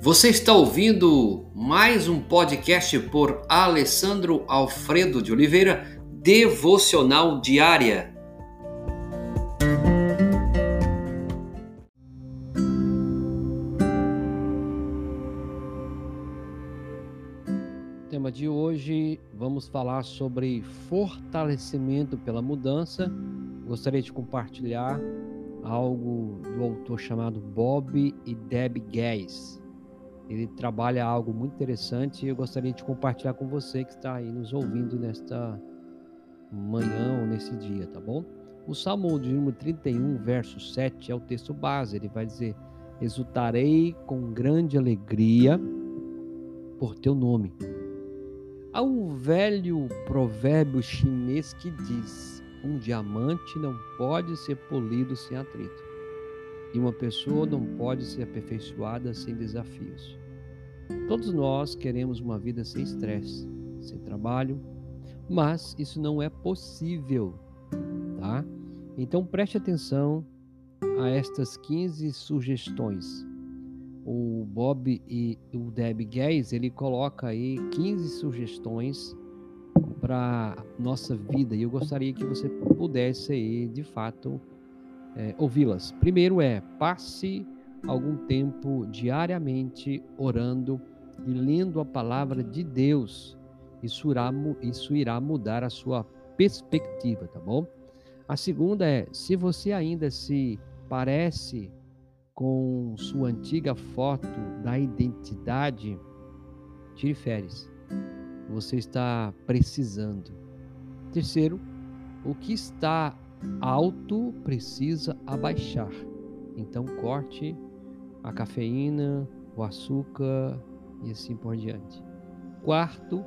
Você está ouvindo mais um podcast por Alessandro Alfredo de Oliveira, Devocional Diária. tema de hoje vamos falar sobre fortalecimento pela mudança. Gostaria de compartilhar algo do autor chamado Bob e Deb Gays. Ele trabalha algo muito interessante e eu gostaria de compartilhar com você que está aí nos ouvindo nesta manhã ou nesse dia, tá bom? O Salmo de número 31, verso 7 é o texto base. Ele vai dizer: Exultarei com grande alegria por teu nome. Há um velho provérbio chinês que diz: um diamante não pode ser polido sem atrito, e uma pessoa não pode ser aperfeiçoada sem desafios. Todos nós queremos uma vida sem estresse, sem trabalho, mas isso não é possível, tá? Então preste atenção a estas 15 sugestões o Bob e o Deb Gays, ele coloca aí 15 sugestões para nossa vida e eu gostaria que você pudesse aí, de fato, é, ouvi-las. Primeiro é, passe algum tempo diariamente orando e lendo a palavra de Deus. Isso irá, isso irá mudar a sua perspectiva, tá bom? A segunda é, se você ainda se parece com sua antiga foto da identidade, tire férias. Você está precisando. Terceiro, o que está alto precisa abaixar. Então corte a cafeína, o açúcar e assim por diante. Quarto,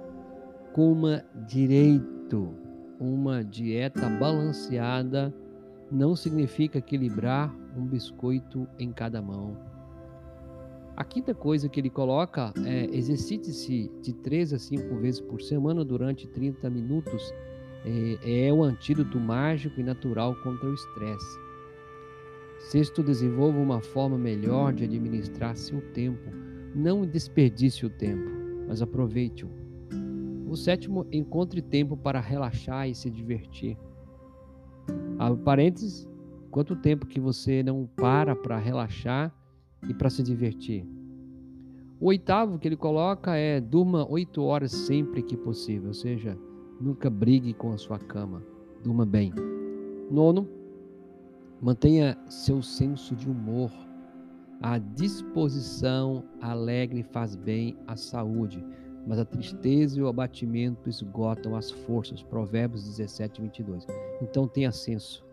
coma direito. Uma dieta balanceada não significa equilibrar um biscoito em cada mão. A quinta coisa que ele coloca é exercite-se de 3 a 5 vezes por semana durante 30 minutos. É, é o antídoto mágico e natural contra o estresse. Sexto, desenvolva uma forma melhor de administrar seu tempo. Não desperdice o tempo, mas aproveite-o. O sétimo, encontre tempo para relaxar e se divertir. Abre parênteses, quanto tempo que você não para para relaxar e para se divertir? O oitavo que ele coloca é durma oito horas sempre que possível, ou seja, nunca brigue com a sua cama, durma bem. Nono, mantenha seu senso de humor. A disposição alegre faz bem à saúde, mas a tristeza e o abatimento esgotam as forças. Provérbios 17, 22. Então tenha senso,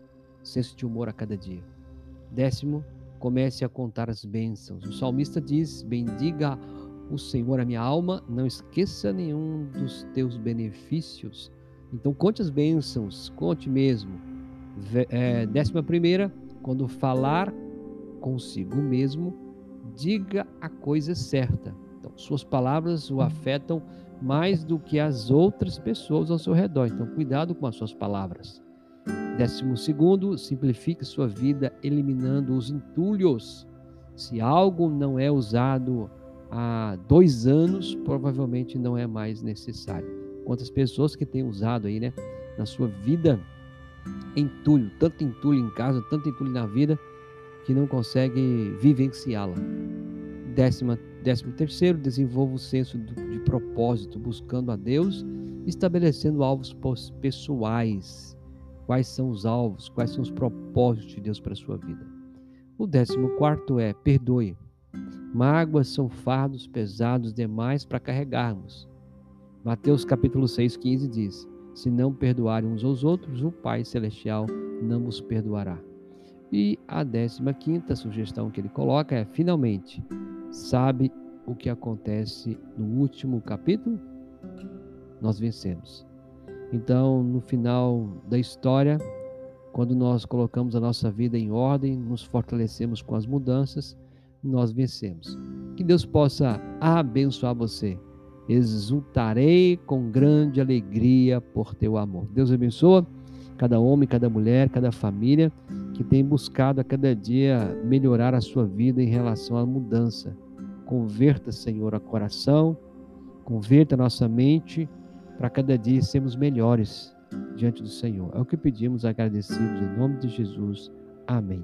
senso de humor a cada dia. Décimo, comece a contar as bênçãos. O salmista diz: Bendiga o Senhor a minha alma, não esqueça nenhum dos teus benefícios. Então conte as bênçãos, conte mesmo. É, décima primeira, quando falar consigo mesmo, diga a coisa certa. Então, suas palavras o afetam mais do que as outras pessoas ao seu redor. Então, cuidado com as suas palavras. Décimo segundo, simplifique sua vida eliminando os entulhos. Se algo não é usado há dois anos, provavelmente não é mais necessário. Quantas pessoas que têm usado aí, né, na sua vida entulho, tanto entulho em casa, tanto entulho na vida, que não consegue vivenciá-la. Décima, décimo terceiro, desenvolva o senso de propósito, buscando a Deus, estabelecendo alvos pessoais quais são os alvos, quais são os propósitos de Deus para a sua vida. O décimo quarto é perdoe. Mágoas são fardos pesados demais para carregarmos. Mateus capítulo 6, 15 diz: Se não perdoarem uns aos outros, o Pai Celestial não os perdoará. E a décima quinta sugestão que ele coloca é: finalmente, sabe o que acontece no último capítulo? Nós vencemos. Então, no final da história, quando nós colocamos a nossa vida em ordem, nos fortalecemos com as mudanças, nós vencemos. Que Deus possa abençoar você. Exultarei com grande alegria por teu amor. Deus abençoa cada homem, cada mulher, cada família que tem buscado a cada dia melhorar a sua vida em relação à mudança. converta, Senhor, a coração, converta a nossa mente, para cada dia sermos melhores diante do Senhor. É o que pedimos agradecidos em nome de Jesus. Amém.